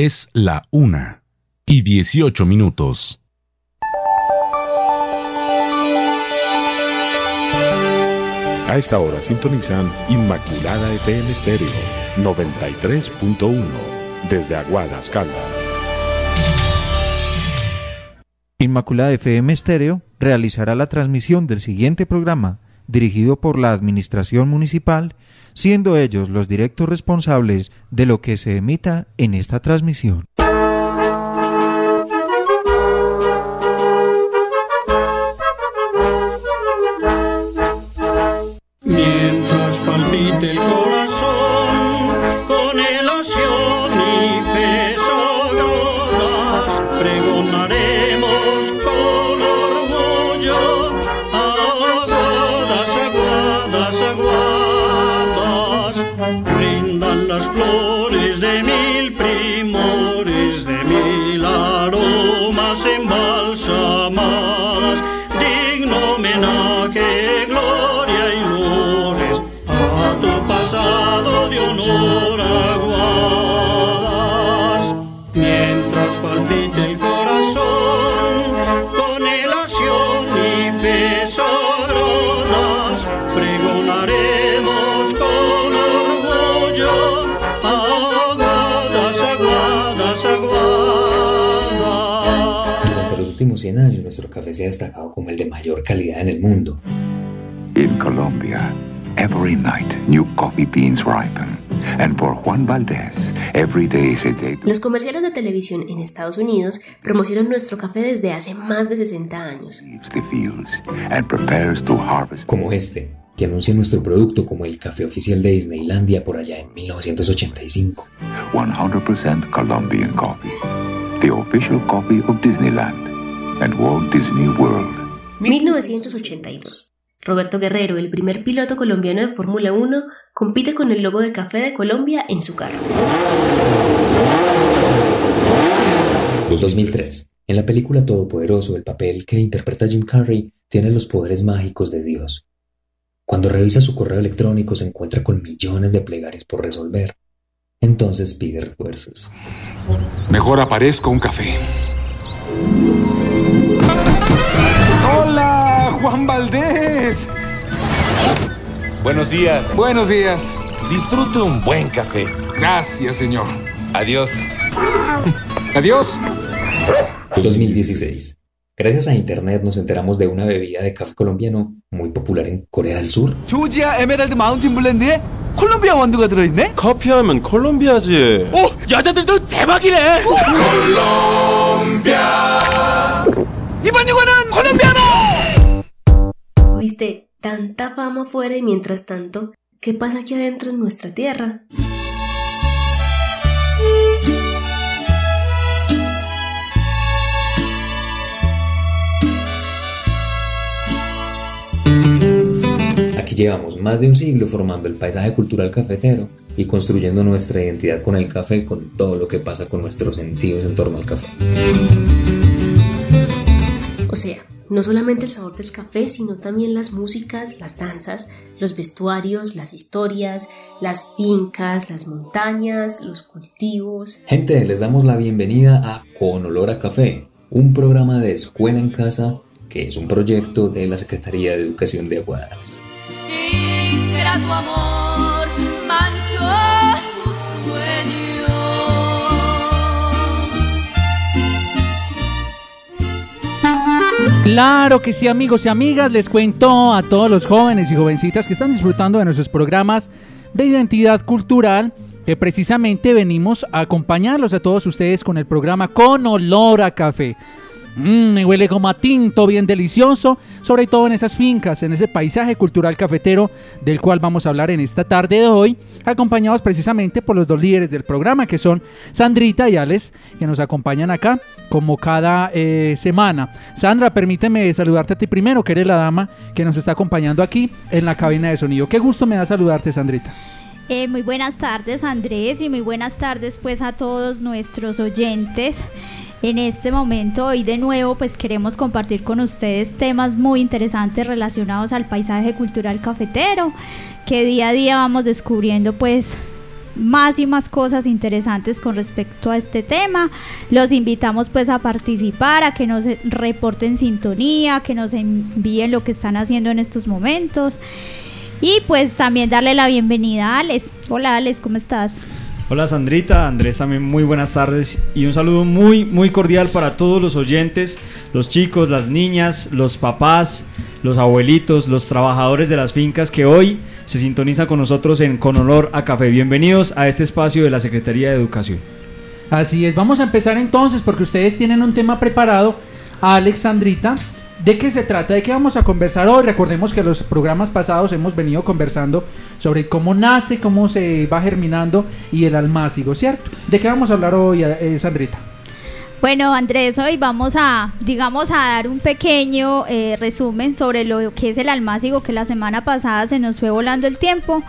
Es la una y 18 minutos. A esta hora sintonizan Inmaculada FM Estéreo 93.1 desde Aguadas, Caldas. Inmaculada FM Estéreo realizará la transmisión del siguiente programa, dirigido por la Administración Municipal, siendo ellos los directos responsables de lo que se emita en esta transmisión. Mientras el corazón últimos 100 años, nuestro café se ha destacado como el de mayor calidad en el mundo. In Colombia, every night new coffee beans ripen. And for Juan Valdez, every day is a day Los comerciales de televisión en Estados Unidos promocionan nuestro café desde hace más de 60 años. Como este, que anuncia nuestro producto como el café oficial de Disneylandia por allá en 1985. 100% Colombian coffee. The official coffee of Disneyland and Walt Disney World. 1982. Roberto Guerrero, el primer piloto colombiano de Fórmula 1, compite con el logo de café de Colombia en su carro. 2003. En la película Todopoderoso, el papel que interpreta Jim Carrey tiene los poderes mágicos de Dios. Cuando revisa su correo electrónico se encuentra con millones de plegarias por resolver. Entonces pide refuerzos. Mejor aparezco un café. Hola, Juan Valdés. Buenos días. Buenos días. Disfrute un buen café. Gracias, señor. Adiós. Adiós. 2016. Gracias a Internet nos enteramos de una bebida de café colombiano muy popular en Corea del Sur. 조지아 에메랄드 마운틴 블렌드에 콜롬비아 원두가 들어있네? 커피하면 콜롬비아지. 오! 여자들도 대박이네! 콜롬비아. ¡Iván Iguarán, colombiano! ¿Oíste? Tanta fama fuera y mientras tanto, ¿qué pasa aquí adentro en nuestra tierra? Aquí llevamos más de un siglo formando el paisaje cultural cafetero y construyendo nuestra identidad con el café, con todo lo que pasa con nuestros sentidos en torno al café. O sea, no solamente el sabor del café, sino también las músicas, las danzas, los vestuarios, las historias, las fincas, las montañas, los cultivos. Gente, les damos la bienvenida a Con Olor a Café, un programa de escuela en casa que es un proyecto de la Secretaría de Educación de Aguadas. Ingrato amor Claro que sí, amigos y amigas, les cuento a todos los jóvenes y jovencitas que están disfrutando de nuestros programas de identidad cultural que precisamente venimos a acompañarlos a todos ustedes con el programa Con Olor a Café. Mm, me huele como a tinto, bien delicioso, sobre todo en esas fincas, en ese paisaje cultural cafetero del cual vamos a hablar en esta tarde de hoy, acompañados precisamente por los dos líderes del programa, que son Sandrita y Alex, que nos acompañan acá como cada eh, semana. Sandra, permíteme saludarte a ti primero, que eres la dama que nos está acompañando aquí en la cabina de sonido. Qué gusto me da saludarte, Sandrita. Eh, muy buenas tardes Andrés y muy buenas tardes pues a todos nuestros oyentes. En este momento hoy de nuevo pues queremos compartir con ustedes temas muy interesantes relacionados al paisaje cultural cafetero que día a día vamos descubriendo pues más y más cosas interesantes con respecto a este tema. Los invitamos pues a participar, a que nos reporten sintonía, que nos envíen lo que están haciendo en estos momentos. Y pues también darle la bienvenida a Alex. Hola Alex, ¿cómo estás? Hola Sandrita, Andrés también muy buenas tardes y un saludo muy muy cordial para todos los oyentes, los chicos, las niñas, los papás, los abuelitos, los trabajadores de las fincas que hoy se sintonizan con nosotros en Con Honor a Café. Bienvenidos a este espacio de la Secretaría de Educación. Así es, vamos a empezar entonces porque ustedes tienen un tema preparado, Alexandrita. ¿De qué se trata? ¿De qué vamos a conversar hoy? Recordemos que los programas pasados hemos venido conversando sobre cómo nace, cómo se va germinando y el almácigo, ¿cierto? ¿De qué vamos a hablar hoy, eh, Sandrita? Bueno, Andrés, hoy vamos a, digamos, a dar un pequeño eh, resumen sobre lo que es el almácigo, que la semana pasada se nos fue volando el tiempo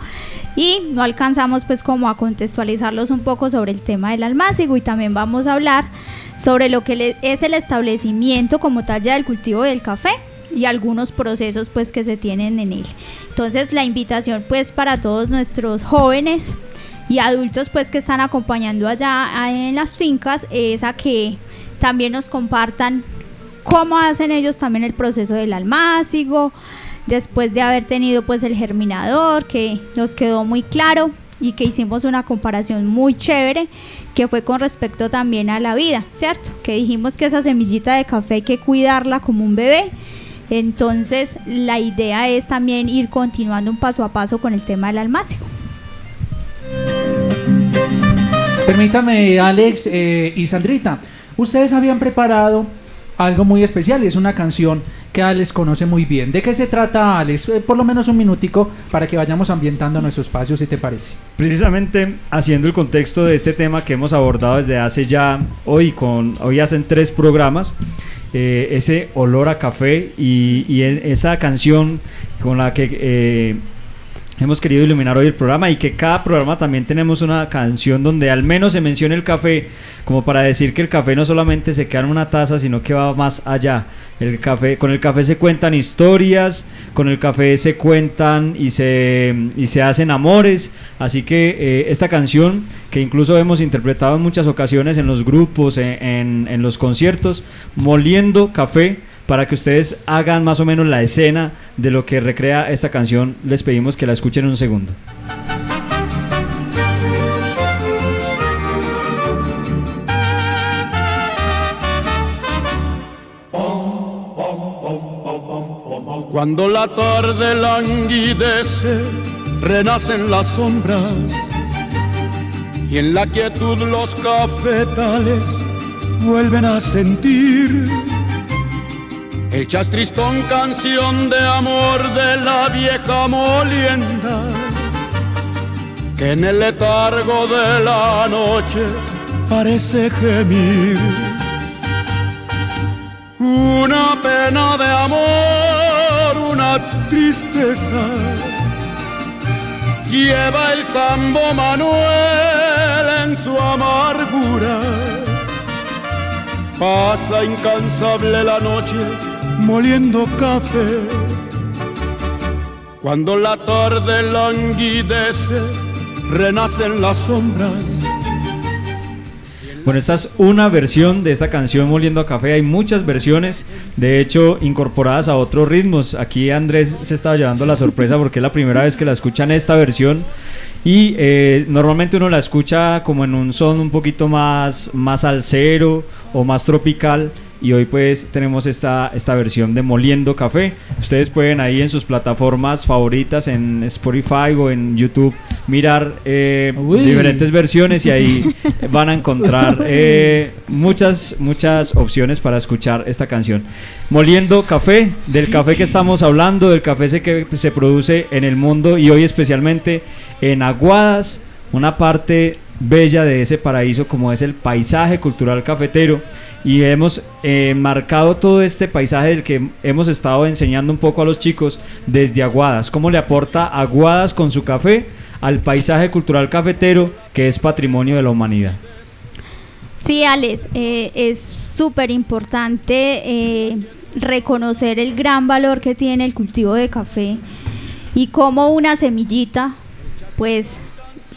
y no alcanzamos pues como a contextualizarlos un poco sobre el tema del almácigo y también vamos a hablar sobre lo que es el establecimiento como talla del cultivo del café y algunos procesos pues que se tienen en él. Entonces la invitación pues para todos nuestros jóvenes y adultos pues que están acompañando allá en las fincas es a que también nos compartan cómo hacen ellos también el proceso del almácigo, después de haber tenido pues el germinador que nos quedó muy claro y que hicimos una comparación muy chévere que fue con respecto también a la vida, ¿cierto? Que dijimos que esa semillita de café hay que cuidarla como un bebé. Entonces la idea es también ir continuando un paso a paso con el tema del almácigo. Permítame, Alex eh, y Sandrita, ustedes habían preparado algo muy especial y es una canción que Alex conoce muy bien. ¿De qué se trata, Alex? Eh, por lo menos un minutico para que vayamos ambientando nuestro espacio, si te parece. Precisamente haciendo el contexto de este tema que hemos abordado desde hace ya, hoy, con, hoy hacen tres programas, eh, ese olor a café y, y esa canción con la que hemos querido iluminar hoy el programa y que cada programa también tenemos una canción donde al menos se mencione el café, como para decir que el café no solamente se queda en una taza, sino que va más allá. El café, con el café se cuentan historias, con el café se cuentan y se, y se hacen amores. Así que eh, esta canción, que incluso hemos interpretado en muchas ocasiones en los grupos, en, en los conciertos, Moliendo Café, para que ustedes hagan más o menos la escena de lo que recrea esta canción, les pedimos que la escuchen un segundo. Cuando la tarde languidece, renacen las sombras y en la quietud los cafetales vuelven a sentir el chastristón canción de amor de la vieja molienda, que en el letargo de la noche parece gemir. Una pena de amor, una tristeza, lleva el sambo Manuel en su amargura. Pasa incansable la noche moliendo café. Cuando la tarde languidece, renacen las sombras. Bueno, esta es una versión de esta canción Moliendo a Café. Hay muchas versiones, de hecho, incorporadas a otros ritmos. Aquí Andrés se estaba llevando la sorpresa porque es la primera vez que la escuchan esta versión. Y eh, normalmente uno la escucha como en un son un poquito más, más alcero o más tropical y hoy pues tenemos esta, esta versión de Moliendo Café. Ustedes pueden ahí en sus plataformas favoritas, en Spotify o en YouTube, mirar eh, diferentes versiones y ahí van a encontrar eh, muchas, muchas opciones para escuchar esta canción. Moliendo Café, del café que estamos hablando, del café que se produce en el mundo y hoy especialmente en Aguadas, una parte bella de ese paraíso como es el paisaje cultural cafetero y hemos eh, marcado todo este paisaje del que hemos estado enseñando un poco a los chicos desde Aguadas, cómo le aporta Aguadas con su café al paisaje cultural cafetero que es patrimonio de la humanidad. Sí, Alex, eh, es súper importante eh, reconocer el gran valor que tiene el cultivo de café y cómo una semillita, pues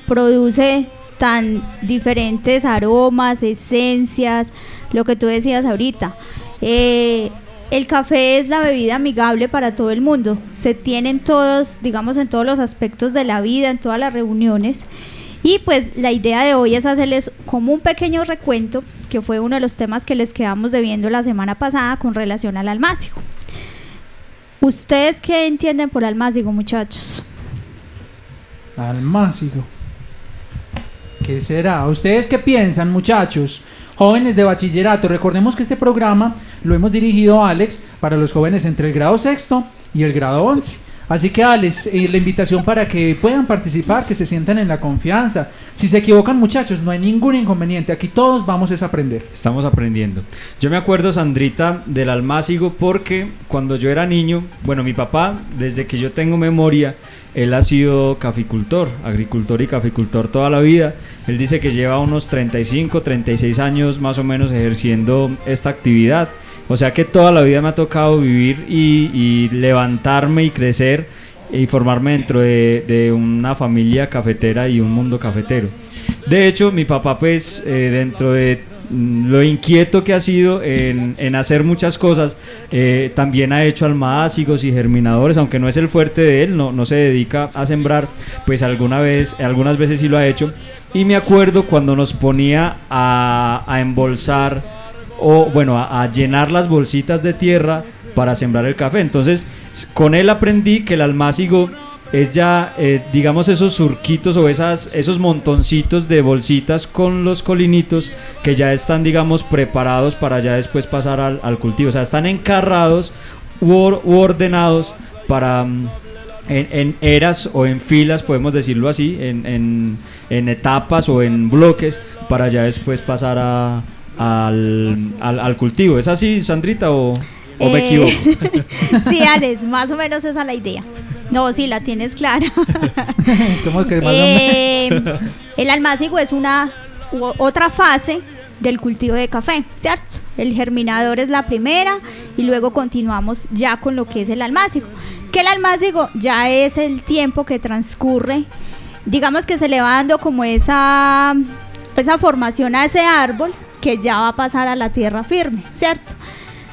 produce tan diferentes aromas, esencias, lo que tú decías ahorita. Eh, el café es la bebida amigable para todo el mundo. Se tiene en todos, digamos, en todos los aspectos de la vida, en todas las reuniones. Y pues la idea de hoy es hacerles como un pequeño recuento, que fue uno de los temas que les quedamos debiendo la semana pasada con relación al almácigo. ¿Ustedes qué entienden por almácigo, muchachos? Almácigo. ¿Qué será? ¿Ustedes qué piensan, muchachos? Jóvenes de bachillerato, recordemos que este programa lo hemos dirigido, Alex, para los jóvenes entre el grado sexto y el grado once. Así que Alex, eh, la invitación para que puedan participar, que se sientan en la confianza. Si se equivocan muchachos, no hay ningún inconveniente. Aquí todos vamos a aprender. Estamos aprendiendo. Yo me acuerdo, Sandrita, del almácigo porque cuando yo era niño, bueno, mi papá, desde que yo tengo memoria, él ha sido caficultor, agricultor y caficultor toda la vida. Él dice que lleva unos 35, 36 años más o menos ejerciendo esta actividad. O sea que toda la vida me ha tocado vivir y, y levantarme y crecer y formarme dentro de, de, una familia cafetera y un mundo cafetero. De hecho, mi papá pues eh, dentro de lo inquieto que ha sido en, en hacer muchas cosas, eh, también ha hecho almácigos y germinadores, aunque no es el fuerte de él, no, no se dedica a sembrar, pues alguna vez, algunas veces sí lo ha hecho. Y me acuerdo cuando nos ponía a, a embolsar o bueno, a, llenar las bolsitas de tierra para sembrar el café. Entonces, con él aprendí que el almácigo es ya, eh, digamos, esos surquitos o esas, esos montoncitos de bolsitas con los colinitos que ya están, digamos, preparados para ya después pasar al, cultivo. O sea, están encarrados u, u ordenados para... mm, En, en, eras o en filas, podemos decirlo así, en, en, en etapas o en bloques, para ya después pasar a, al, al, al, cultivo. ¿Es así, Sandrita, o, o eh, me equivoco? sí, Alex, más o menos esa es la idea. No, sí, la tienes clara. ¿Cómo que más eh, o menos? el almácigo es una u, otra fase del cultivo de café, ¿cierto? El germinador es la primera y luego continuamos ya con lo que es el almácigo. Que el almácigo ya es el tiempo que transcurre, digamos que se le va dando como esa, esa formación a ese árbol que ya va a pasar a la tierra firme, ¿cierto?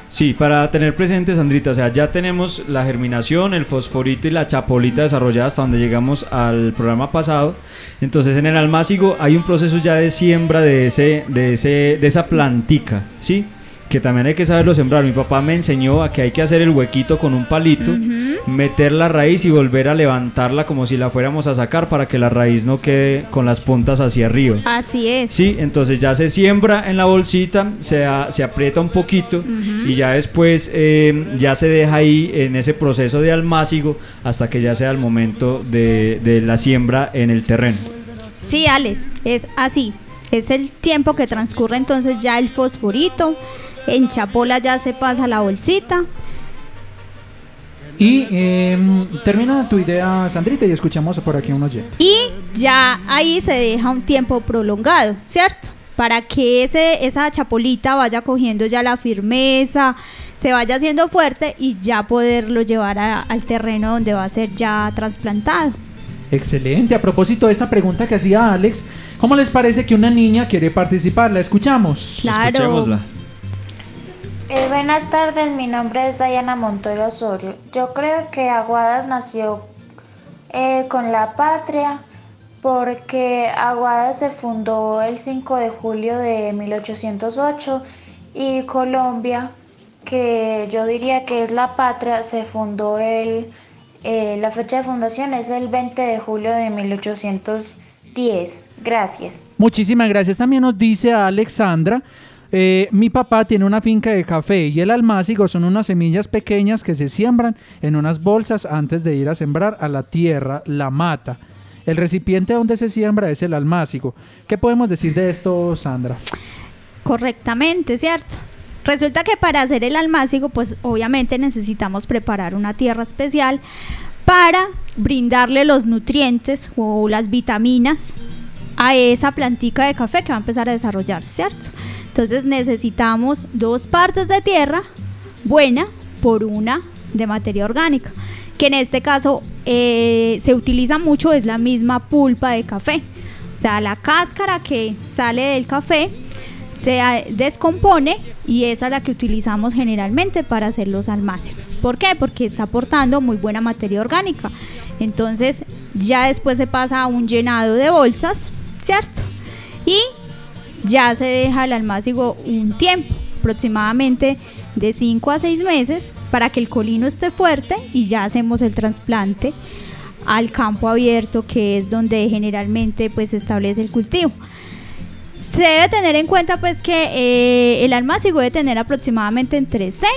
Sí, para tener presente, Sandrita, o sea, ya tenemos la germinación, el fosforito y la chapolita desarrollada hasta donde llegamos al programa pasado. Entonces, en el almácigo hay un proceso ya de siembra de, ese, de, ese, de esa plantica, ¿sí? Que también hay que saberlo sembrar. Mi papá me enseñó a que hay que hacer el huequito con un palito, uh -huh. meter la raíz y volver a levantarla como si la fuéramos a sacar para que la raíz no quede con las puntas hacia arriba. Así es. Sí, entonces ya se siembra en la bolsita, se, a, se aprieta un poquito uh -huh. y ya después eh, ya se deja ahí en ese proceso de almácigo hasta que ya sea el momento de, de la siembra en el terreno. Sí, Alex, es así. Es el tiempo que transcurre entonces ya el fosforito, en chapola ya se pasa la bolsita. Y eh, termina tu idea, Sandrita, y escuchamos por aquí a un oyente. Y ya ahí se deja un tiempo prolongado, ¿cierto? Para que ese, esa chapolita vaya cogiendo ya la firmeza, se vaya haciendo fuerte y ya poderlo llevar a, al terreno donde va a ser ya trasplantado. Excelente. A propósito de esta pregunta que hacía Alex, ¿cómo les parece que una niña quiere participar? ¿La escuchamos? Claro. Escuchémosla. Eh, buenas tardes, mi nombre es Diana Montoya Osorio. Yo creo que Aguadas nació eh, con la patria porque Aguadas se fundó el 5 de julio de 1808 y Colombia, que yo diría que es la patria, se fundó el, eh, la fecha de fundación es el 20 de julio de 1810. Gracias. Muchísimas gracias. También nos dice Alexandra. Eh, mi papá tiene una finca de café y el almácigo son unas semillas pequeñas que se siembran en unas bolsas antes de ir a sembrar a la tierra, la mata. El recipiente donde se siembra es el almácigo. ¿Qué podemos decir de esto, Sandra? Correctamente, ¿cierto? Resulta que para hacer el almácigo, pues obviamente necesitamos preparar una tierra especial para brindarle los nutrientes o las vitaminas a esa plantica de café que va a empezar a desarrollarse, ¿cierto? Entonces necesitamos dos partes de tierra buena por una de materia orgánica, que en este caso eh, se utiliza mucho, es la misma pulpa de café. sea, la cáscara que sale del café se a- descompone y esa es la que utilizamos generalmente para hacer los almácigos. ¿Por qué? Porque está aportando muy buena materia orgánica. Entonces, ya después se pasa a un llenado de bolsas, ¿cierto? Y ya se deja el almácigo un tiempo, aproximadamente de 5 a 6 meses, para que el colino esté fuerte y ya hacemos el trasplante al campo abierto, que es donde generalmente pues se establece el cultivo. Se debe tener en cuenta pues que eh, el almácigo debe tener aproximadamente entre 6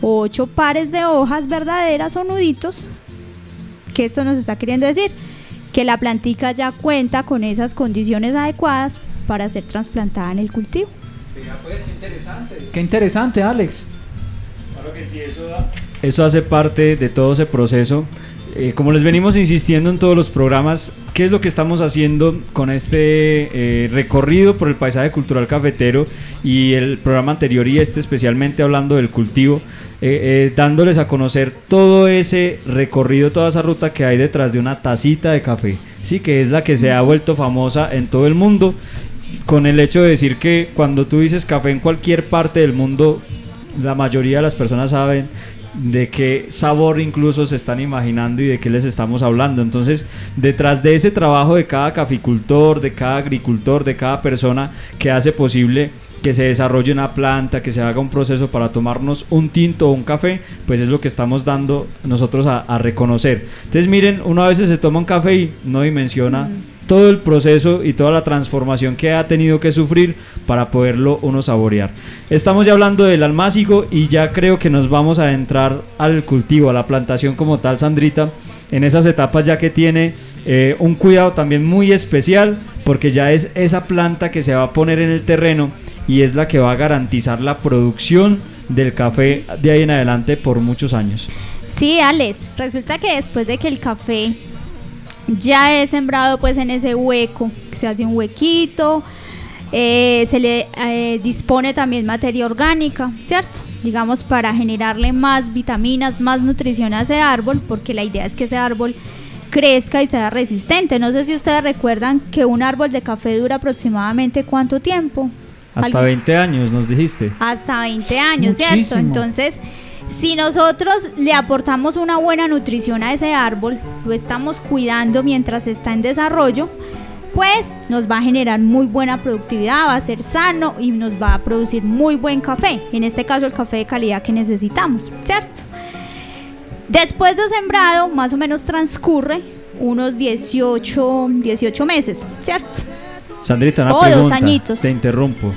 o 8 pares de hojas verdaderas o nuditos. Que esto nos está queriendo decir que la plantica ya cuenta con esas condiciones adecuadas para ser trasplantada en el cultivo. Qué interesante, Alex. Claro que sí, eso, eso hace parte de todo ese proceso. Eh, como les venimos insistiendo en todos los programas, ¿qué es lo que estamos haciendo con este eh, recorrido por el paisaje cultural cafetero y el programa anterior y este especialmente hablando del cultivo? eh, eh, dándoles a conocer todo ese recorrido, toda esa ruta que hay detrás de una tacita de café, sí, que es la que se ha vuelto famosa en todo el mundo, con el hecho de decir que cuando tú dices café en cualquier parte del mundo, la mayoría de las personas saben de qué sabor incluso se están imaginando y de qué les estamos hablando. Entonces, detrás de ese trabajo de cada caficultor, de cada agricultor, de cada persona que hace posible que se desarrolle una planta, que se haga un proceso para tomarnos un tinto o un café, pues es lo que estamos dando nosotros a, reconocer. Entonces miren, uno a veces se toma un café y no dimensiona todo el proceso y toda la transformación que ha tenido que sufrir para poderlo uno saborear. Estamos ya hablando del almácigo y ya creo que nos vamos a entrar al cultivo, a la plantación como tal, Sandrita, en esas etapas ya que tiene eh, un cuidado también muy especial porque ya es esa planta que se va a poner en el terreno y es la que va a garantizar la producción del café de ahí en adelante por muchos años. Sí, Alex, resulta que después de que el café ya es sembrado pues en ese hueco, se hace un huequito, eh, se le eh, dispone también materia orgánica, ¿cierto? Digamos para generarle más vitaminas, más nutrición a ese árbol, porque la idea es que ese árbol crezca y sea resistente. No sé si ustedes recuerdan que un árbol de café dura aproximadamente cuánto tiempo. Hasta Algo- 20 años nos dijiste. hasta 20 años, ¿cierto? Entonces, si nosotros le aportamos una buena nutrición a ese árbol, lo estamos cuidando mientras está en desarrollo, pues nos va a generar muy buena productividad, va a ser sano y nos va a producir muy buen café. En este caso, el café de calidad que necesitamos, ¿cierto? Después de sembrado, más o menos transcurre unos 18, 18 meses, ¿cierto? Sandrita, una Oh, dos añitos. Te interrumpo.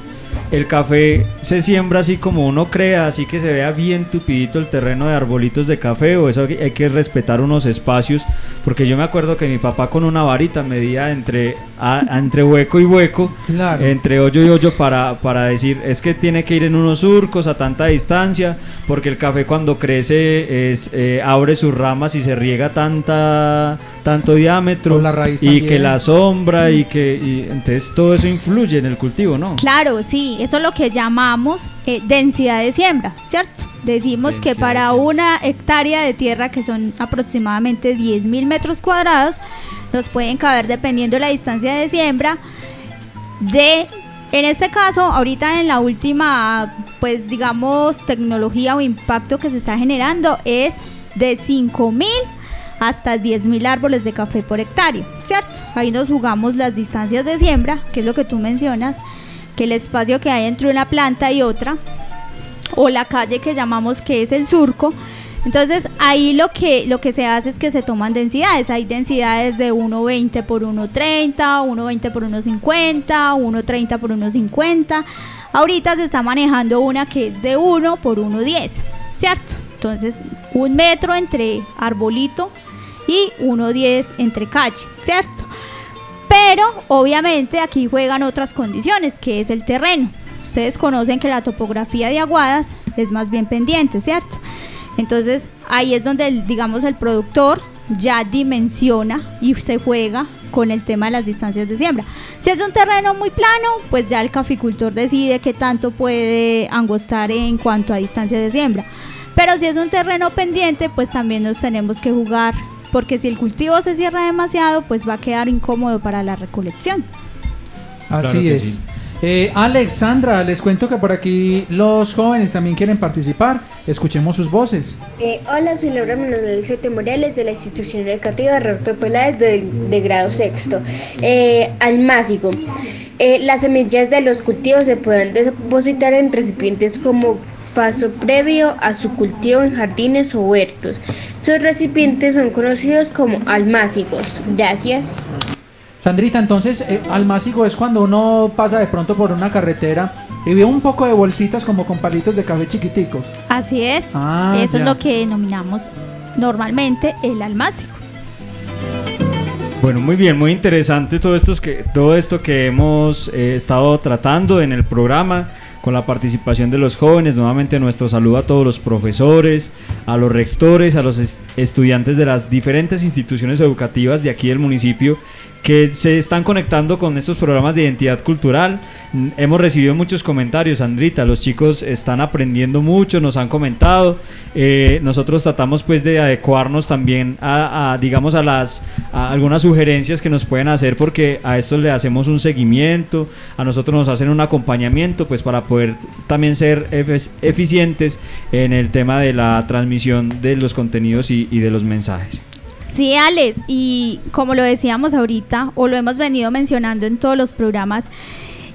El café se siembra así como uno crea, así que se vea bien tupidito el terreno de arbolitos de café, o eso hay que respetar unos espacios, porque yo me acuerdo que mi papá con una varita medía entre, a- entre hueco y hueco, entre hoyo y hoyo para, para decir, es que tiene que ir en unos surcos a tanta distancia, porque el café cuando crece es, eh, abre sus ramas y se riega tanta, tanto diámetro, la raíz y también. que la sombra, y que y entonces todo eso influye en el cultivo, ¿no? Claro, sí, eso es lo que llamamos eh, densidad de siembra, ¿cierto? Decimos que para una hectárea de tierra, que son aproximadamente 10 mil metros cuadrados, nos pueden caber, dependiendo de la distancia de siembra, de, en este caso, ahorita en la última, pues digamos, tecnología o impacto que se está generando es de 5 mil hasta 10 mil árboles de café por hectárea, ¿cierto? Ahí nos jugamos las distancias de siembra, que es lo que tú mencionas, que el espacio que hay entre una planta y otra, o la calle que llamamos que es el surco. Entonces ahí lo que, lo que se hace es que se toman densidades. Hay densidades de 1,20 por 1,30, 1,20 por 1,50, 1,30 por 1,50. Ahorita se está manejando una que es de 1 por 1,10, ¿cierto? Entonces un metro entre arbolito y 1,10 entre calle, ¿cierto? Pero obviamente aquí juegan otras condiciones, que es el terreno. Ustedes conocen que la topografía de Aguadas es más bien pendiente, ¿cierto? Entonces ahí es donde, el- digamos, el productor ya dimensiona y se juega con el tema de las distancias de siembra. Si es un terreno muy plano, pues ya el caficultor decide qué tanto puede angostar en cuanto a distancias de siembra. Pero si es un terreno pendiente, pues también nos tenemos que jugar, porque si el cultivo se cierra demasiado, pues va a quedar incómodo para la recolección. Así Claro es. sí. Eh, Alexandra, les cuento que por aquí los jóvenes también quieren participar. Escuchemos sus voces. Eh, hola, soy Laura Manuel Soto Morales de la institución educativa Roberto Peláez de, de grado sexto. Eh, almácigo. Eh, las semillas de los cultivos se pueden depositar en recipientes como paso previo a su cultivo en jardines o huertos. Sus recipientes son conocidos como almácigos. Gracias. Sandrita, entonces, eh, almácigo es cuando uno pasa de pronto por una carretera y ve un poco de bolsitas como con palitos de café chiquitico. Así es. Ah, Eso ya. es lo que denominamos normalmente el almácigo. Bueno, muy bien, muy interesante todo esto que, todo esto que hemos eh, estado tratando en el programa con la participación de los jóvenes. Nuevamente nuestro saludo a todos los profesores, a los rectores, a los est- estudiantes de las diferentes instituciones educativas de aquí del municipio que se están conectando con estos programas de identidad cultural. Hemos recibido muchos comentarios, Sandrita, los chicos están aprendiendo mucho, nos han comentado. Eh, nosotros tratamos pues de adecuarnos también a, digamos, a las algunas sugerencias que nos pueden hacer porque a esto le hacemos un seguimiento, a nosotros nos hacen un acompañamiento pues para poder también ser eficientes en el tema de la transmisión de los contenidos y de los mensajes. Sí, Alex, y como lo decíamos ahorita, o lo hemos venido mencionando en todos los programas,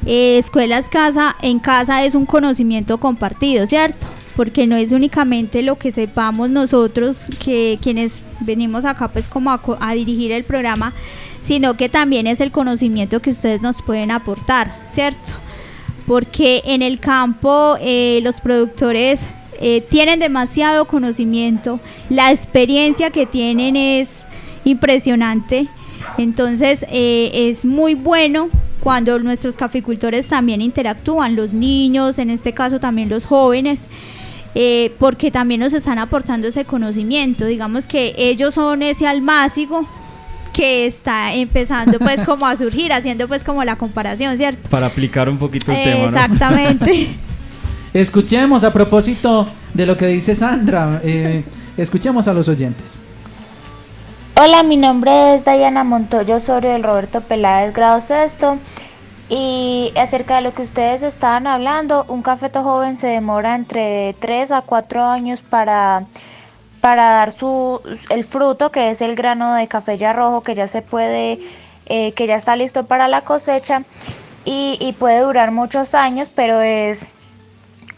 eh, Escuelas Casa en Casa es un conocimiento compartido, ¿cierto? Porque no es únicamente lo que sepamos nosotros, que quienes venimos acá pues como a, a dirigir el programa, sino que también es el conocimiento que ustedes nos pueden aportar, ¿cierto? Porque en el campo eh, los productores eh, tienen demasiado conocimiento, la experiencia que tienen es impresionante, entonces eh, es muy bueno cuando nuestros caficultores también interactúan, los niños, en este caso también los jóvenes, eh, porque también nos están aportando ese conocimiento, digamos que ellos son ese almácigo que está empezando pues como a surgir, haciendo pues como la comparación, ¿cierto? Para aplicar un poquito el tema. ¿no? Exactamente. Escuchemos a propósito de lo que dice Sandra. eh, escuchemos a los oyentes. Hola, mi nombre es Dayana Montoyo Osorio del Roberto Peláez, grado sexto. Y acerca de lo que ustedes estaban hablando, un cafeto joven se demora entre 3 a 4 años para, para dar su, el fruto, que es el grano de café ya rojo, que ya se puede, eh, que ya está listo para la cosecha. Y, y puede durar muchos años, pero es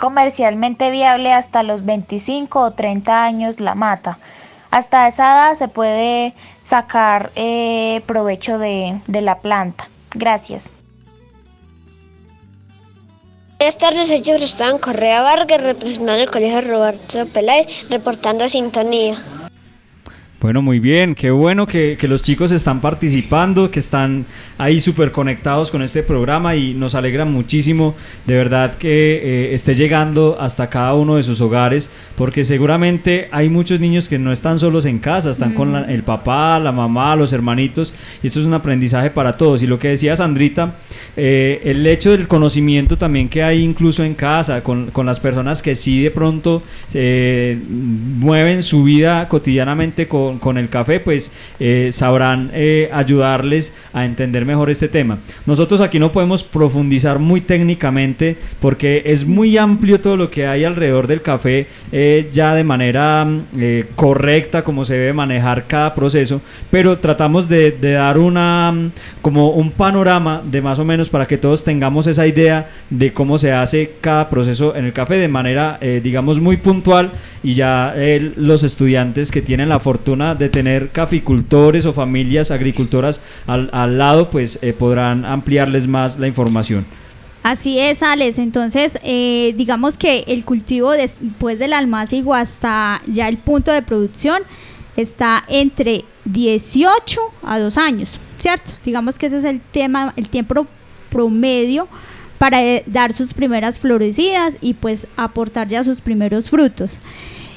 comercialmente viable hasta los 25 o 30 años la mata. Hasta esa edad se puede sacar eh, provecho de, de la planta. Gracias. Buenas tardes, soy Esteban Correa Vargas, representando el Colegio Roberto Peláez, reportando sintonía. Bueno, muy bien, qué bueno que, que los chicos están participando, que están ahí súper conectados con este programa y nos alegra muchísimo de verdad que eh, esté llegando hasta cada uno de sus hogares, porque seguramente hay muchos niños que no están solos en casa, están con la- el papá, la mamá, los hermanitos, y esto es un aprendizaje para todos. Y lo que decía Sandrita, eh, el hecho del conocimiento también que hay incluso en casa, con, con las personas que sí de pronto eh, mueven su vida cotidianamente con, con el café, pues eh, sabrán eh, ayudarles a entender mejor este tema. Nosotros aquí no podemos profundizar muy técnicamente porque es muy amplio todo lo que hay alrededor del café eh, ya de manera mm, correcta, como se debe manejar cada proceso, pero tratamos de, de dar una mm, como un panorama de más o menos para que todos tengamos esa idea de cómo se hace cada proceso en el café de manera digamos muy puntual y ya los estudiantes que tienen la fortuna de tener caficultores o familias agricultoras al, al lado pues eh, podrán ampliarles más la información. Así es, Alex. Entonces, eh, digamos que el cultivo después del almácigo hasta ya el punto de producción está entre 18 a 2 años, ¿cierto? Digamos que ese es el tema, el tiempo promedio para eh, dar sus primeras florecidas y pues aportar ya sus primeros frutos.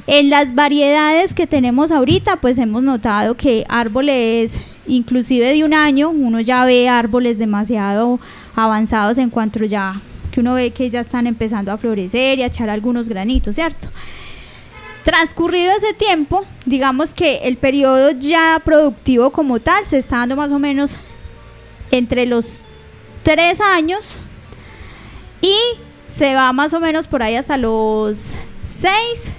En las variedades que tenemos ahorita, pues hemos notado que árboles inclusive de un año, uno ya ve árboles demasiado avanzados en cuanto ya que uno ve que ya están empezando a florecer y a echar algunos granitos, ¿cierto? Transcurrido ese tiempo, digamos que el periodo ya productivo como tal se está dando más o menos entre los tres años y se va más o menos por ahí hasta los seis,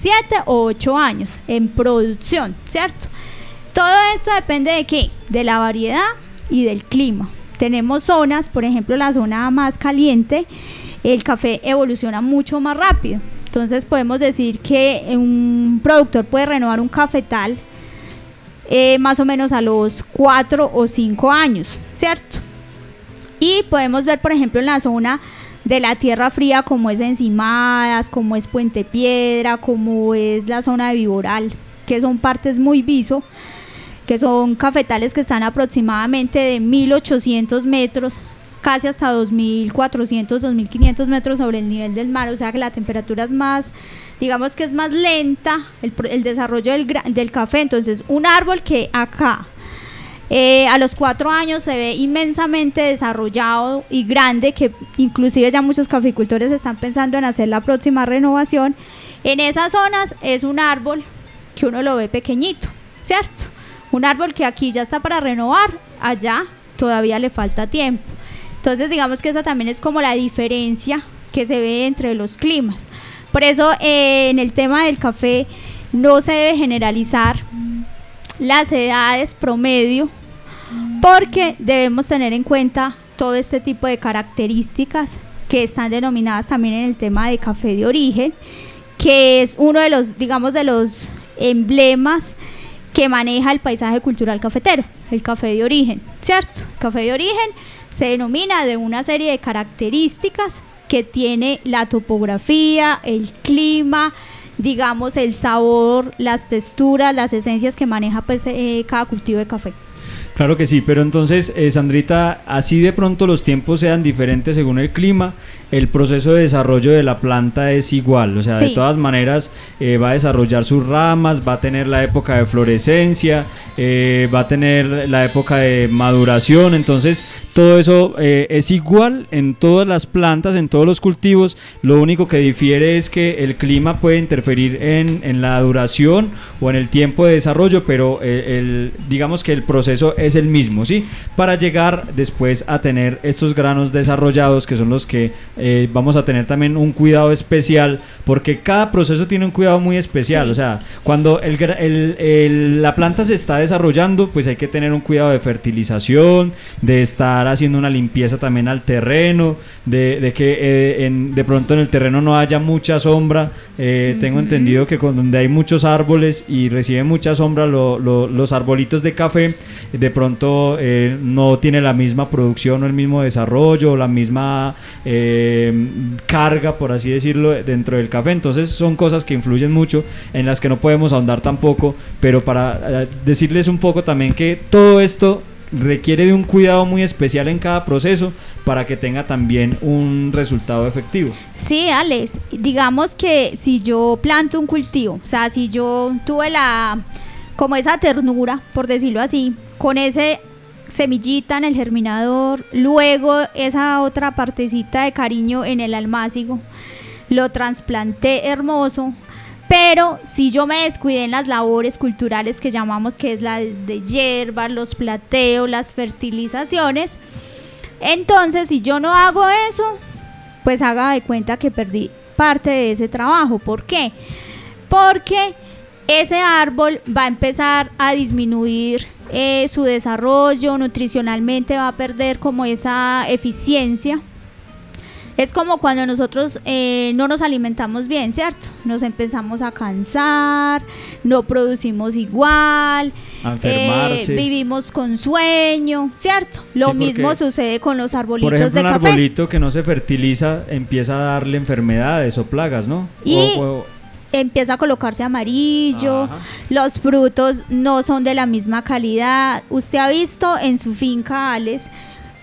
siete o ocho años en producción, ¿cierto? Todo esto depende de qué? De la variedad y del clima. Tenemos zonas, por ejemplo, la zona más caliente, el café evoluciona mucho más rápido. Entonces podemos decir que un productor puede renovar un cafetal eh, más o menos a los 4 o 5 años, ¿cierto? Y podemos ver, por ejemplo, en la zona de la tierra fría como es Encimadas, como es Puente Piedra, como es la zona de Viboral, que son partes muy viso, que son cafetales que están aproximadamente de 1800 metros casi hasta 2400, 2500 metros sobre el nivel del mar, o sea que la temperatura es más, digamos que es más lenta el, desarrollo del, café. Entonces, un árbol que acá eh, a los cuatro años se ve inmensamente desarrollado y grande, que inclusive ya muchos caficultores están pensando en hacer la próxima renovación. En esas zonas es un árbol que uno lo ve pequeñito, ¿cierto? Un árbol que aquí ya está para renovar, allá todavía le falta tiempo. Entonces digamos que esa también es como la diferencia que se ve entre los climas. Por eso eh, en el tema del café no se debe generalizar las edades promedio porque debemos tener en cuenta todo este tipo de características que están denominadas también en el tema de café de origen, que es uno de los, digamos, de los emblemas que maneja el paisaje cultural cafetero, el café de origen, ¿cierto? El café de origen se denomina de una serie de características que tiene la topografía, el clima, digamos el sabor, las texturas, las esencias que maneja pues, eh, cada cultivo de café. Claro que sí, pero entonces, eh, Sandrita, así de pronto los tiempos sean diferentes según el clima, el proceso de desarrollo de la planta es igual, o sea, de todas maneras eh, va a desarrollar sus ramas, va a tener la época de florescencia, eh, va a tener la época de maduración, entonces todo eso eh, es igual en todas las plantas, en todos los cultivos, lo único que difiere es que el clima puede interferir en, en la duración o en el tiempo de desarrollo, pero el, digamos que el proceso es el mismo, ¿sí? Para llegar después a tener estos granos desarrollados que son los que eh, vamos a tener también un cuidado especial porque cada proceso tiene un cuidado muy especial. O sea, cuando el, la planta se está desarrollando, pues hay que tener un cuidado de fertilización, de estar haciendo una limpieza también al terreno, de, que eh, de pronto en el terreno no haya mucha sombra. Eh, tengo entendido que con, donde hay muchos árboles y reciben mucha sombra, los arbolitos de café, de pronto no tiene la misma producción o el mismo desarrollo, o la misma... Eh, carga, por así decirlo, dentro del café. Entonces son cosas que influyen mucho, en las que no podemos ahondar tampoco, pero para eh, decirles un poco también que todo esto requiere de un cuidado muy especial en cada proceso para que tenga también un resultado efectivo. Sí, Alex, digamos que si yo planto un cultivo, o sea, si yo tuve la como esa ternura, por decirlo así, con ese semillita en el germinador, luego esa otra partecita de cariño en el almácigo, lo trasplanté hermoso, pero si yo me descuidé en las labores culturales que llamamos que es la de hierbas, los plateos, las fertilizaciones, entonces si yo no hago eso, pues haga de cuenta que perdí parte de ese trabajo. ¿Por qué? Porque ese árbol va a empezar a disminuir eh, su desarrollo, nutricionalmente va a perder como esa eficiencia. Es como cuando nosotros eh, no nos alimentamos bien, ¿cierto? Nos empezamos a cansar, no producimos igual, eh, vivimos con sueño, ¿cierto? Lo mismo sucede con los arbolitos por ejemplo, de un arbolito que no se fertiliza empieza a darle enfermedades o plagas, ¿no? Y empieza a colocarse amarillo, los frutos no son de la misma calidad. Usted ha visto en su finca, Alex,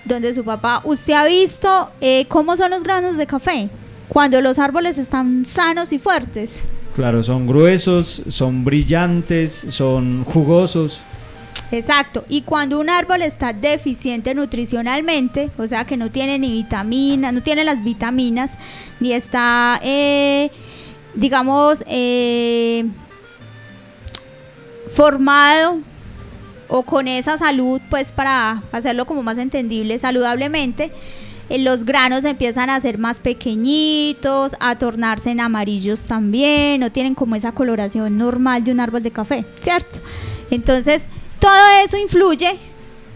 donde su papá, usted ha visto eh, cómo son los granos de café cuando los árboles están sanos y fuertes. Claro, son gruesos, son brillantes, son jugosos. Exacto, y cuando un árbol está deficiente nutricionalmente, o sea que no tiene ni vitaminas, no tiene las vitaminas, ni está eh, digamos, eh, formado o con esa salud, pues para hacerlo como más entendible saludablemente, eh, los granos empiezan a ser más pequeñitos, a tornarse en amarillos también, no tienen como esa coloración normal de un árbol de café, ¿cierto? Entonces, todo eso influye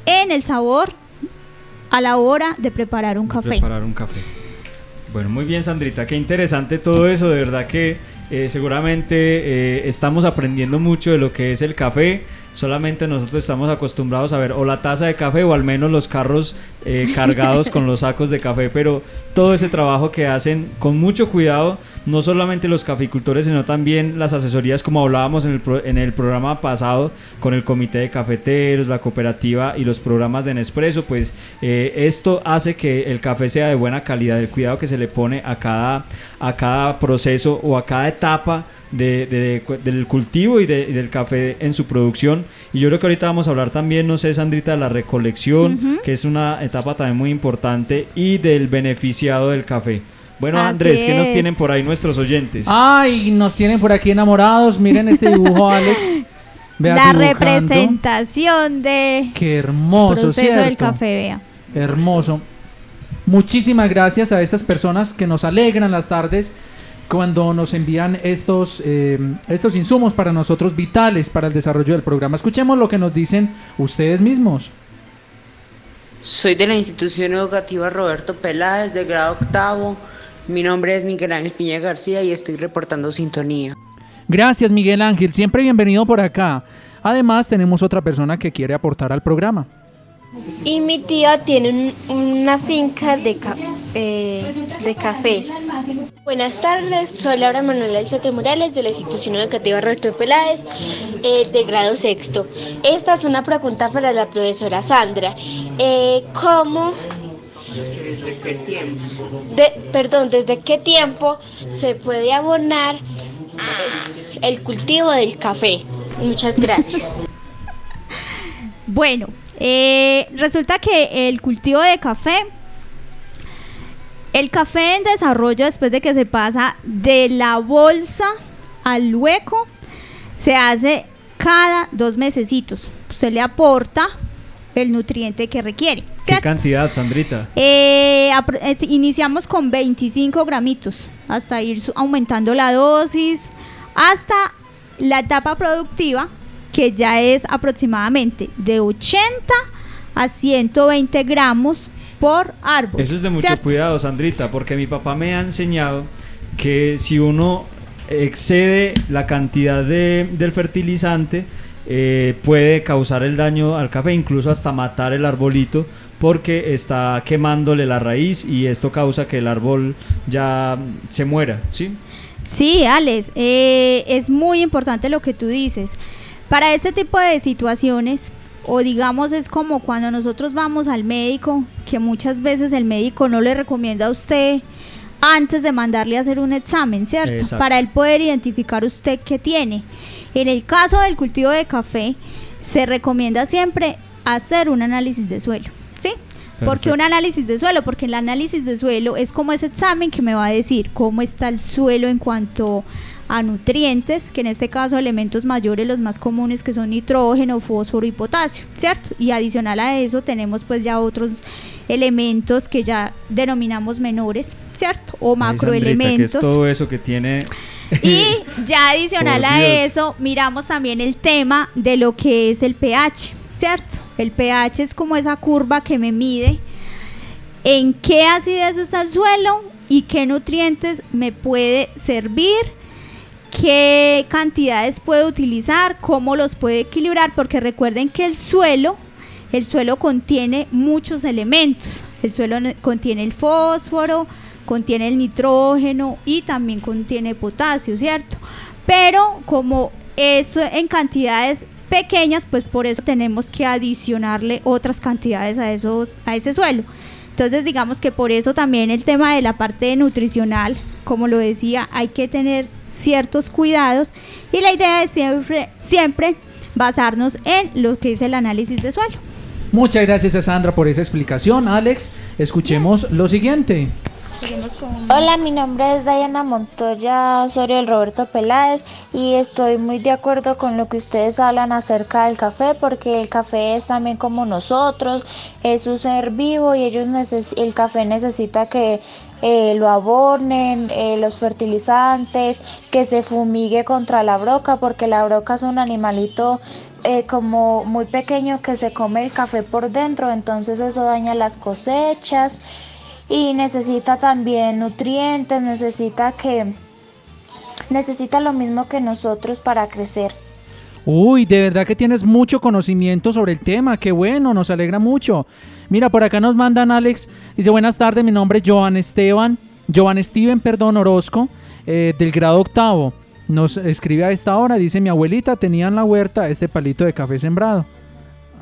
en el sabor a la hora de preparar un café. Preparar un café. Bueno, muy bien, Sandrita, qué interesante todo eso, de verdad que eh, seguramente eh, estamos aprendiendo mucho de lo que es el café. Solamente nosotros estamos acostumbrados a ver o la taza de café o al menos los carros eh, cargados con los sacos de café, pero todo ese trabajo que hacen con mucho cuidado, no solamente los caficultores, sino también las asesorías, como hablábamos en el, pro- en el programa pasado, con el comité de cafeteros, la cooperativa y los programas de Nespresso, pues eh, esto hace que el café sea de buena calidad, el cuidado que se le pone a cada, a cada proceso o a cada etapa de- de- de- del cultivo y, de- y del café en su producción. Y yo creo que ahorita vamos a hablar también, no sé, Sandrita, de la recolección, que es una etapa también muy importante, y del beneficiado del café. Bueno, Así Andrés, ¿qué nos es. tienen por ahí nuestros oyentes? Ay, nos tienen por aquí enamorados. Miren este dibujo, Alex. Vea la dibujando. representación de Qué hermoso, proceso del café, vea. Hermoso. Muchísimas gracias a estas personas que nos alegran las tardes cuando nos envían estos, eh, estos insumos para nosotros vitales para el desarrollo del programa. Escuchemos lo que nos dicen ustedes mismos. Soy de la institución educativa Roberto Peláez, del grado octavo. Mi nombre es Miguel Ángel Piña García y estoy reportando sintonía. Gracias Miguel Ángel, siempre bienvenido por acá. Además tenemos otra persona que quiere aportar al programa. Y mi tío tiene un- una finca de, ca- eh, de café. Buenas tardes, soy Laura Manuela Isote Morales de la institución educativa Roberto Peláez eh, de grado sexto. Esta es una pregunta para la profesora Sandra. Eh, ¿Cómo, de- perdón, desde qué tiempo se puede abonar el cultivo del café? Muchas gracias. Bueno, eh, resulta que el cultivo de café, el café en desarrollo después de que se pasa de la bolsa al hueco, se hace cada dos mesecitos. Usted le aporta el nutriente que requiere. ¿Qué cantidad, Sandrita? Eh, es- iniciamos con 25 gramitos hasta ir aumentando la dosis hasta la etapa productiva que ya es aproximadamente de 80 a 120 gramos por árbol. Eso es de mucho ¿cierto? cuidado, Sandrita, porque mi papá me ha enseñado que si uno excede la cantidad de, del fertilizante, eh, puede causar el daño al café, incluso hasta matar el arbolito, porque está quemándole la raíz y esto causa que el árbol ya se muera, ¿sí? Sí, Alex, eh, es muy importante lo que tú dices. Para este tipo de situaciones, o digamos es como cuando nosotros vamos al médico, que muchas veces el médico no le recomienda a usted antes de mandarle a hacer un examen, ¿cierto? Exacto. Para él poder identificar usted qué tiene. En el caso del cultivo de café, se recomienda siempre hacer un análisis de suelo, ¿sí? ¿Por qué Perfecto. un análisis de suelo? Porque el análisis de suelo es como ese examen que me va a decir cómo está el suelo en cuanto a nutrientes, que en este caso elementos mayores, los más comunes que son nitrógeno, fósforo y potasio, ¿cierto? Y adicional a eso tenemos pues ya otros elementos que ya denominamos menores, ¿cierto? O que es macroelementos. todo eso que tiene... Y ya adicional a eso, miramos también el tema de lo que es el pH, ¿cierto? El pH es como esa curva que me mide en qué acidez está el suelo y qué nutrientes me puede servir, qué cantidades puede utilizar, cómo los puede equilibrar, porque recuerden que el suelo, el suelo contiene muchos elementos. El suelo ne- contiene el fósforo, contiene el nitrógeno y también contiene potasio, ¿cierto? Pero como es en cantidades pequeñas, pues por eso tenemos que adicionarle otras cantidades a esos a ese suelo. Entonces, digamos que por eso también el tema de la parte nutricional, como lo decía, hay que tener ciertos cuidados y la idea es siempre siempre basarnos en lo que es el análisis de suelo. Muchas gracias a Sandra por esa explicación. Alex, escuchemos lo siguiente. Hola, mi nombre es Diana Montoya Osorio del Roberto Peláez y estoy muy de acuerdo con lo que ustedes hablan acerca del café porque el café es también como nosotros, es un ser vivo y ellos neces el café necesita que eh, lo abonen, eh, los fertilizantes, que se fumigue contra la broca porque la broca es un animalito eh, como muy pequeño que se come el café por dentro, entonces eso daña las cosechas y necesita también nutrientes, necesita que necesita lo mismo que nosotros para crecer. Uy, de verdad que tienes mucho conocimiento sobre el tema, qué bueno, nos alegra mucho. Mira, por acá nos mandan Alex, dice buenas tardes, mi nombre es Joan Esteban, Joan Steven, perdón, Orozco, eh, del grado octavo. Nos escribe a esta hora, dice mi abuelita tenía en la huerta este palito de café sembrado.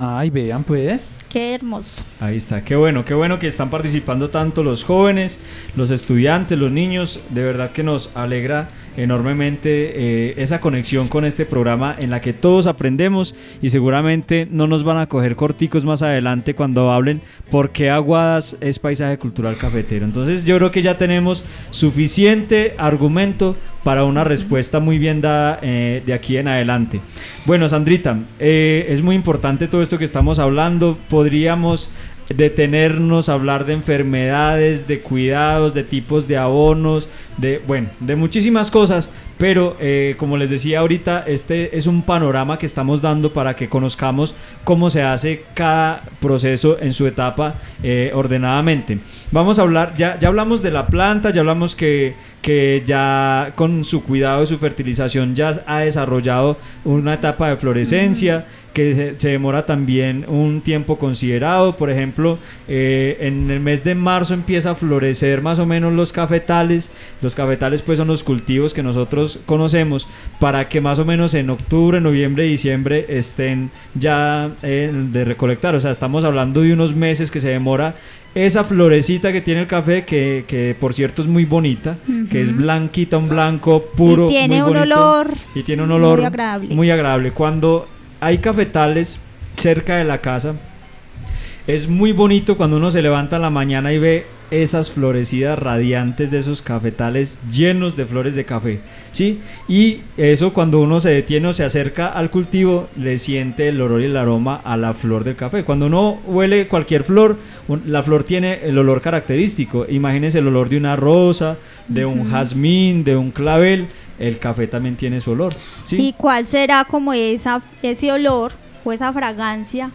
Ay, vean pues. Qué hermoso. Ahí está, qué bueno, qué bueno que están participando tanto los jóvenes, los estudiantes, los niños. De verdad que nos alegra enormemente eh, esa conexión con este programa en la que todos aprendemos y seguramente no nos van a coger corticos más adelante cuando hablen por qué Aguadas es paisaje cultural cafetero. Entonces yo creo que ya tenemos suficiente argumento para una respuesta muy bien dada eh, de aquí en adelante. Bueno, Sandrita, eh, es muy importante todo esto que estamos hablando. Podríamos detenernos hablar de enfermedades, de cuidados, de tipos de abonos, de, bueno, de muchísimas cosas, pero eh, como les decía ahorita, este es un panorama que estamos dando para que conozcamos cómo se hace cada proceso en su etapa eh, ordenadamente. Vamos a hablar, ya, ya hablamos de la planta, ya hablamos que, que ya con su cuidado y su fertilización ya ha desarrollado una etapa de florescencia que se, se demora también un tiempo considerado. Por ejemplo, eh, en el mes de marzo empieza a florecer más o menos los cafetales. Los cafetales pues son los cultivos que nosotros conocemos para que más o menos en octubre, noviembre, diciembre estén ya eh, de recolectar. O sea, estamos hablando de unos meses que se demora esa florecita que tiene el café, que, que por cierto es muy bonita, que es blanquita, un blanco puro. Y tiene muy un bonito, olor Y tiene un olor muy agradable. muy agradable. Cuando hay cafetales cerca de la casa, es muy bonito cuando uno se levanta en la mañana y ve esas florecidas radiantes de esos cafetales llenos de flores de café, ¿sí? Y eso cuando uno se detiene o se acerca al cultivo, le siente el olor y el aroma a la flor del café. Cuando uno huele cualquier flor, la flor tiene el olor característico. Imagínense el olor de una rosa, de un jazmín, de un clavel. El café también tiene su olor, ¿sí? ¿Y cuál será como esa, ese olor o esa fragancia?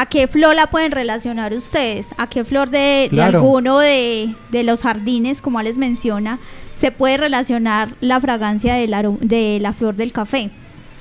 ¿A qué flor la pueden relacionar ustedes? ¿A qué flor de, de alguno de, de los jardines, como les menciona, se puede relacionar la fragancia del aro- de la flor del café?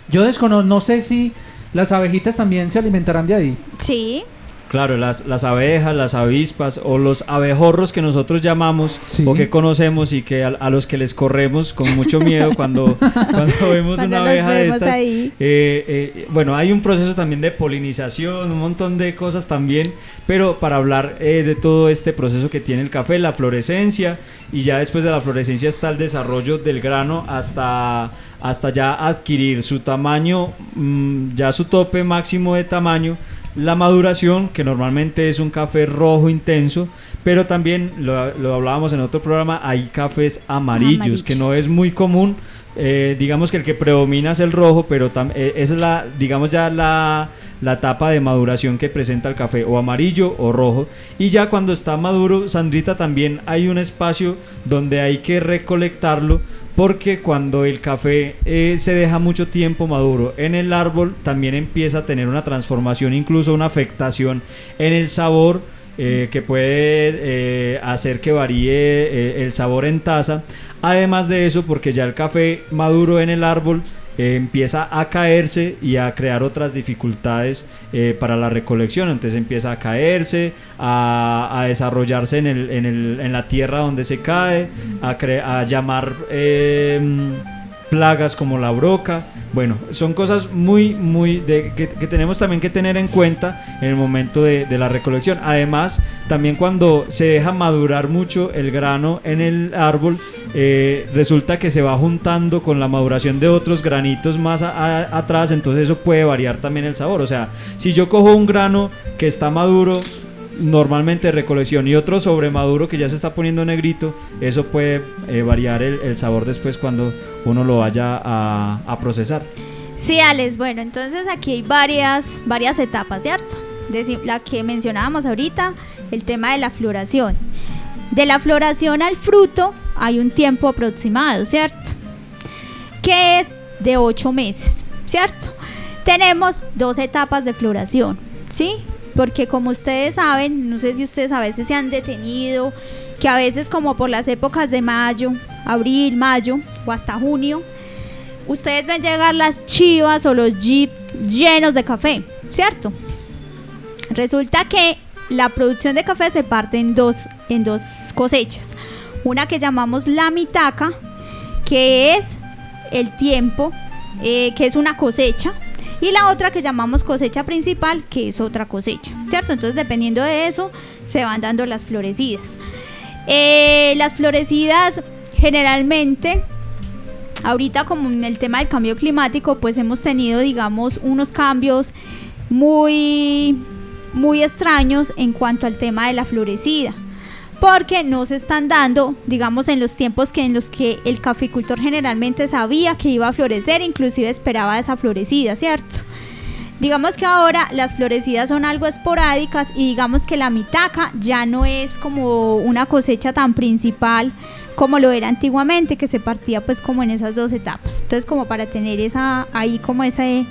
Yo desconozco, no sé si las abejitas también se alimentarán de ahí. Sí. Claro, las, las abejas, las avispas o los abejorros que nosotros llamamos o que conocemos y que a, a los que les corremos con mucho miedo cuando, cuando vemos Cuando una abeja de estas. ahí. Eh, eh, bueno, hay un proceso también de polinización, un montón de cosas también, pero para hablar eh, de todo este proceso que tiene el café, la florescencia y ya después de la florescencia está el desarrollo del grano hasta, hasta ya adquirir su tamaño, mm, ya su tope máximo de tamaño la maduración, que normalmente es un café rojo intenso, pero también lo, lo hablábamos en otro programa, hay cafés amarillos, Amarillos. que no es muy común. eh, digamos que el que predomina es el rojo, pero eh, es la, digamos ya la, la etapa de maduración que presenta el café, o amarillo o rojo. Y ya cuando está maduro, Sandrita, también hay un espacio donde hay que recolectarlo porque cuando el café eh, se deja mucho tiempo maduro en el árbol, también empieza a tener una transformación, incluso una afectación en el sabor. eh, que puede eh, hacer que varíe el sabor en taza. Además de eso, porque ya el café maduro en el árbol eh, empieza a caerse y a crear otras dificultades eh, para la recolección. Entonces empieza a caerse, a, desarrollarse en, el, en, la tierra donde se cae, a, a llamar eh, plagas como la broca. Bueno, son cosas muy, muy de, que, que tenemos también que tener en cuenta en el momento de, la recolección. Además, también cuando se deja madurar mucho el grano en el árbol, eh, resulta que se va juntando con la maduración de otros granitos más atrás, entonces eso puede variar también el sabor. O sea, si yo cojo un grano que está maduro, normalmente recolección y otro sobre maduro que ya se está poniendo negrito, eso puede eh, variar el, sabor después cuando uno lo vaya a, a, procesar. Sí, Alex, bueno, entonces aquí hay varias, varias etapas, ¿cierto? De, la que mencionábamos ahorita, el tema de la floración. De la floración al fruto hay un tiempo aproximado, ¿cierto? Que es de 8 meses, ¿cierto? Tenemos dos etapas de floración, ¿sí? Porque como ustedes saben, no sé si ustedes a veces se han detenido, que a veces como por las épocas de mayo, abril, mayo o hasta junio, ustedes ven llegar las chivas o los jeep llenos de café, ¿cierto? Resulta que la producción de café se parte en dos, en dos cosechas. Una que llamamos la mitaca, que es el tiempo, eh, que es una cosecha, y la otra que llamamos cosecha principal, que es otra cosecha, ¿cierto? Entonces, dependiendo de eso, se van dando las florecidas. Eh, las florecidas generalmente, ahorita como en el tema del cambio climático, pues hemos tenido, digamos, unos cambios muy, muy extraños en cuanto al tema de la florecida porque no se están dando, digamos, en los tiempos que en los que el caficultor generalmente sabía que iba a florecer, inclusive esperaba esa florecida, ¿cierto? Digamos que ahora las florecidas son algo esporádicas y digamos que la mitaca ya no es como una cosecha tan principal como lo era antiguamente, que se partía pues como en esas dos etapas. Entonces como para tener esa ahí como ese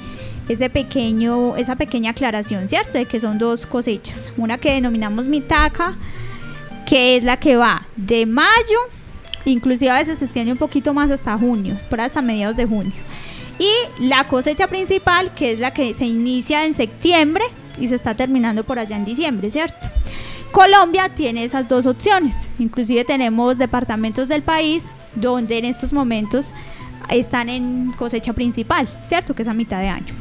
ese pequeño esa pequeña aclaración, ¿cierto? De que son dos cosechas, una que denominamos mitaca que es la que va de mayo, inclusive a veces se extiende un poquito más hasta junio, por hasta mediados de junio. Y la cosecha principal, que es la que se inicia en septiembre y se está terminando por allá en diciembre, ¿cierto? Colombia tiene esas dos opciones. Inclusive tenemos departamentos del país donde en estos momentos están en cosecha principal, ¿cierto? Que es a mitad de año.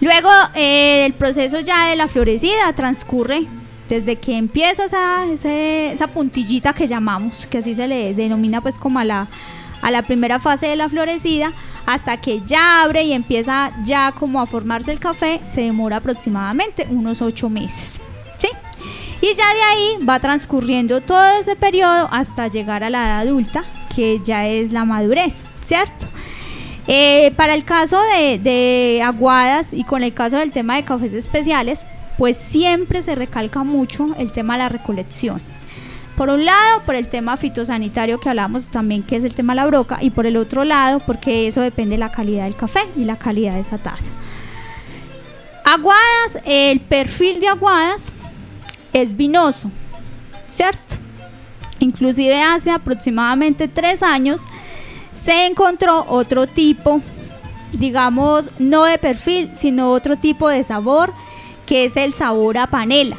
Luego eh, el proceso ya de la florecida transcurre desde que empieza esa, esa puntillita que llamamos, que así se le denomina pues como a la, a la primera fase de la florecida, hasta que ya abre y empieza ya como a formarse el café, se demora aproximadamente unos ocho meses. ¿sí? Y ya de ahí va transcurriendo todo ese periodo hasta llegar a la edad adulta, que ya es la madurez, ¿cierto? Eh, para el caso de, de aguadas y con el caso del tema de cafés especiales, pues siempre se recalca mucho el tema de la recolección. Por un lado, por el tema fitosanitario que hablamos también, que es el tema de la broca, y por el otro lado, porque eso depende de la calidad del café y la calidad de esa taza. Aguadas, el perfil de aguadas es vinoso, ¿cierto? Inclusive hace aproximadamente tres años se encontró otro tipo, digamos, no de perfil, sino otro tipo de sabor que es el sabor a panela,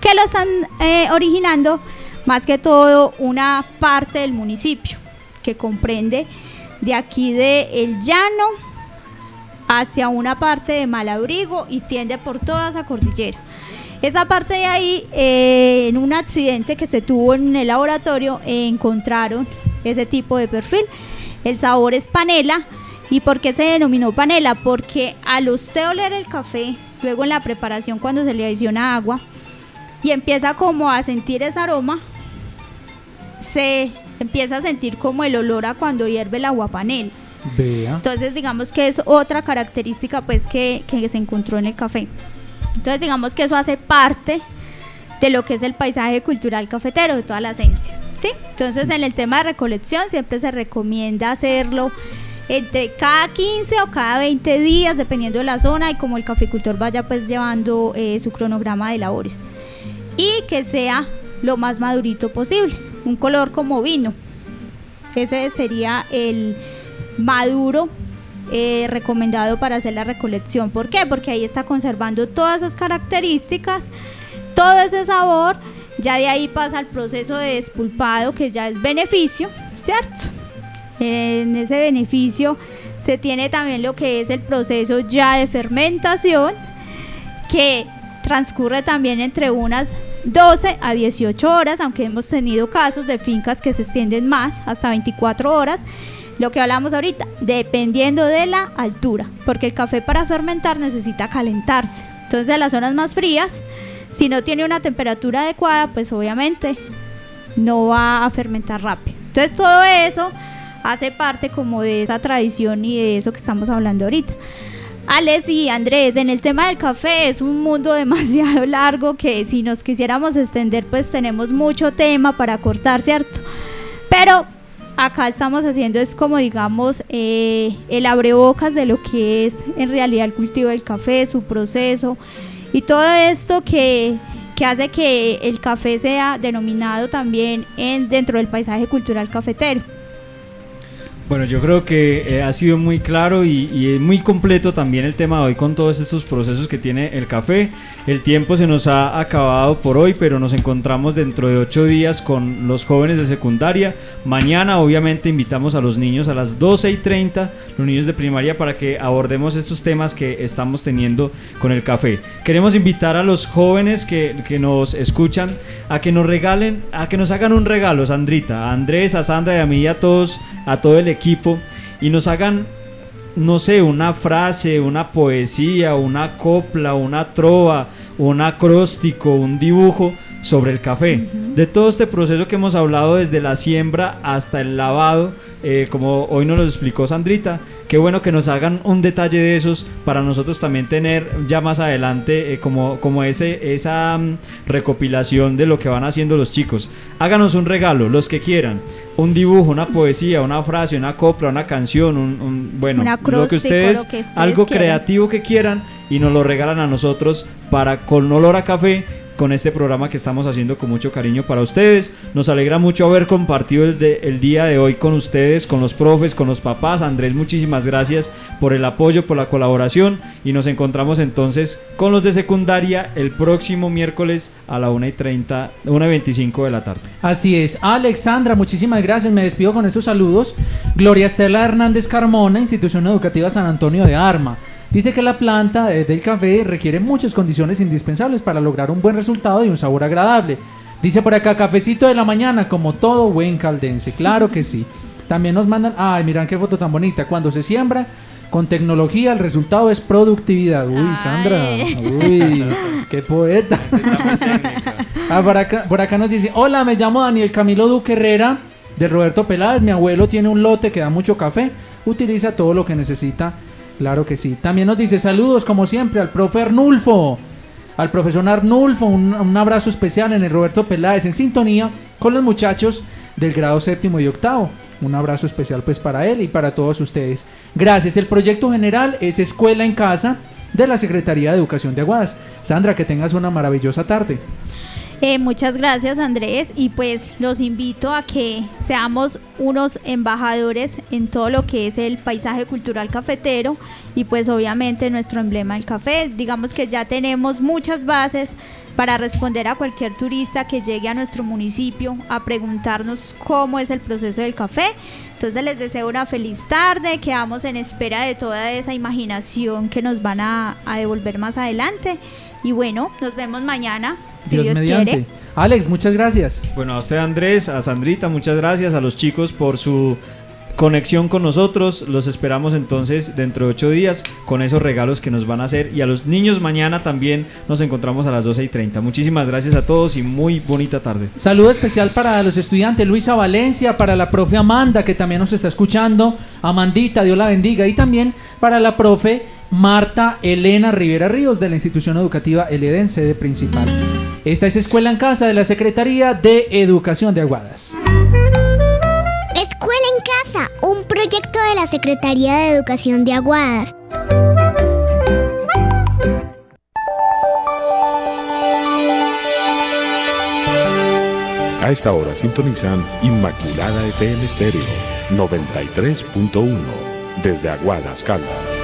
que lo están eh, originando más que todo una parte del municipio, que comprende de aquí de El Llano hacia una parte de Malabrigo y tiende por toda esa cordillera. Esa parte de ahí, eh, en un accidente que se tuvo en el laboratorio, encontraron ese tipo de perfil. El sabor es panela. ¿Y por qué se denominó panela? Porque al usted oler el café, luego en la preparación cuando se le adiciona agua y empieza como a sentir ese aroma, se empieza a sentir como el olor a cuando hierve el agua panela. Entonces digamos que es otra característica pues que, que se encontró en el café. Entonces digamos que eso hace parte de lo que es el paisaje cultural cafetero, de toda la esencia. ¿sí? Entonces en el tema de recolección siempre se recomienda hacerlo entre cada 15 o cada 20 días, dependiendo de la zona y como el caficultor vaya pues llevando eh, su cronograma de labores. Y que sea lo más madurito posible, un color como vino. Ese sería el maduro eh, recomendado para hacer la recolección. ¿Por qué? Porque ahí está conservando todas esas características, todo ese sabor. Ya de ahí pasa el proceso de despulpado, que ya es beneficio, ¿cierto? En ese beneficio se tiene también lo que es el proceso ya de fermentación, que transcurre también entre unas 12 a 18 horas, aunque hemos tenido casos de fincas que se extienden más, hasta 24 horas. Lo que hablamos ahorita, dependiendo de la altura, porque el café para fermentar necesita calentarse. Entonces, en las zonas más frías si no tiene una temperatura adecuada, pues obviamente no va a fermentar rápido. Entonces todo eso hace parte como de esa tradición y de eso que estamos hablando ahorita. Alex y Andrés, en el tema del café es un mundo demasiado largo que si nos quisiéramos extender pues tenemos mucho tema para cortar, ¿cierto? Pero acá estamos haciendo es como digamos eh, el abrebocas de lo que es en realidad el cultivo del café, su proceso y todo esto que, que hace que el café sea denominado también en, dentro del paisaje cultural cafetero. Bueno, yo creo que eh, ha sido muy claro y, y muy completo también el tema de hoy con todos estos procesos que tiene el café. El tiempo se nos ha acabado por hoy, pero nos encontramos dentro de ocho días con los jóvenes de secundaria. Mañana obviamente invitamos a los niños a las 12 y 30, los niños de primaria, para que abordemos estos temas que estamos teniendo con el café. Queremos invitar a los jóvenes que, que nos escuchan a que nos regalen, a que nos hagan un regalo, Sandrita, a Andrés, a Sandra y a mí y a todos, a todo el equipo, y nos hagan no sé, una frase, una poesía, una copla, una trova, un acróstico, un dibujo sobre el café. De todo este proceso que hemos hablado desde la siembra hasta el lavado, eh, como hoy nos lo explicó Sandrita, qué bueno que nos hagan un detalle de esos para nosotros también tener ya más adelante eh, como, como ese, esa mm, recopilación de lo que van haciendo los chicos. Háganos un regalo, los que quieran. Un dibujo, una poesía, una frase, una copla, una canción, un, un- bueno, lo que ustedes, lo que ustedes algo creativo que quieran y nos lo regalan a nosotros para con olor a café con este programa que estamos haciendo con mucho cariño para ustedes. Nos alegra mucho haber compartido el, día de hoy con ustedes, con los profes, con los papás. Andrés, muchísimas gracias por el apoyo, por la colaboración y nos encontramos entonces con los de secundaria el próximo miércoles a la 1 y 30, 1 y 25 de la tarde. Así es. Alexandra, muchísimas gracias. Me despido con estos saludos. Gloria Estela Hernández Carmona, Institución Educativa San Antonio de Arma. Dice que la planta eh, del café requiere muchas condiciones indispensables para lograr un buen resultado y un sabor agradable. Dice por acá, cafecito de la mañana, como todo buen caldense. Claro que sí. También nos mandan, ay, miran qué foto tan bonita. Cuando se siembra con tecnología, el resultado es productividad. Uy, Sandra. Uy, qué poeta. Ah, por, acá, por acá nos dice, hola, me llamo Daniel Camilo Duque Herrera de Roberto Peláez. Mi abuelo tiene un lote que da mucho café. Utiliza todo lo que necesita. Claro que sí. También nos dice saludos, como siempre, al profe Arnulfo. Al profesor Arnulfo, un, un abrazo especial en el Roberto Peláez, en sintonía con los muchachos del grado séptimo y octavo. Un abrazo especial pues para él y para todos ustedes. Gracias. El proyecto general es Escuela en Casa de la Secretaría de Educación de Aguadas. Sandra, que tengas una maravillosa tarde. Eh, muchas gracias Andrés y pues los invito a que seamos unos embajadores en todo lo que es el paisaje cultural cafetero y pues obviamente nuestro emblema el café. Digamos que ya tenemos muchas bases para responder a cualquier turista que llegue a nuestro municipio a preguntarnos cómo es el proceso del café. Entonces les deseo una feliz tarde, quedamos en espera de toda esa imaginación que nos van a, a devolver más adelante. Y bueno, nos vemos mañana, si Dios, Dios, mediante. quiere. Alex, muchas gracias. Bueno, a usted Andrés, a Sandrita, muchas gracias, a los chicos por su conexión con nosotros. Los esperamos entonces dentro de ocho días con esos regalos que nos van a hacer. Y a los niños mañana también nos encontramos a las 12 y 30. Muchísimas gracias a todos y muy bonita tarde. Saludo especial para los estudiantes Luisa Valencia, para la profe Amanda que también nos está escuchando, Amandita, Dios la bendiga, y también para la profe Marta Elena Rivera Ríos de la institución educativa El Edén, sede principal. Esta es Escuela en Casa de la Secretaría de Educación de Aguadas. Secretaría de Educación de Aguadas. A esta hora sintonizan Inmaculada FM Estéreo 93.1 desde Aguadas, Caldas.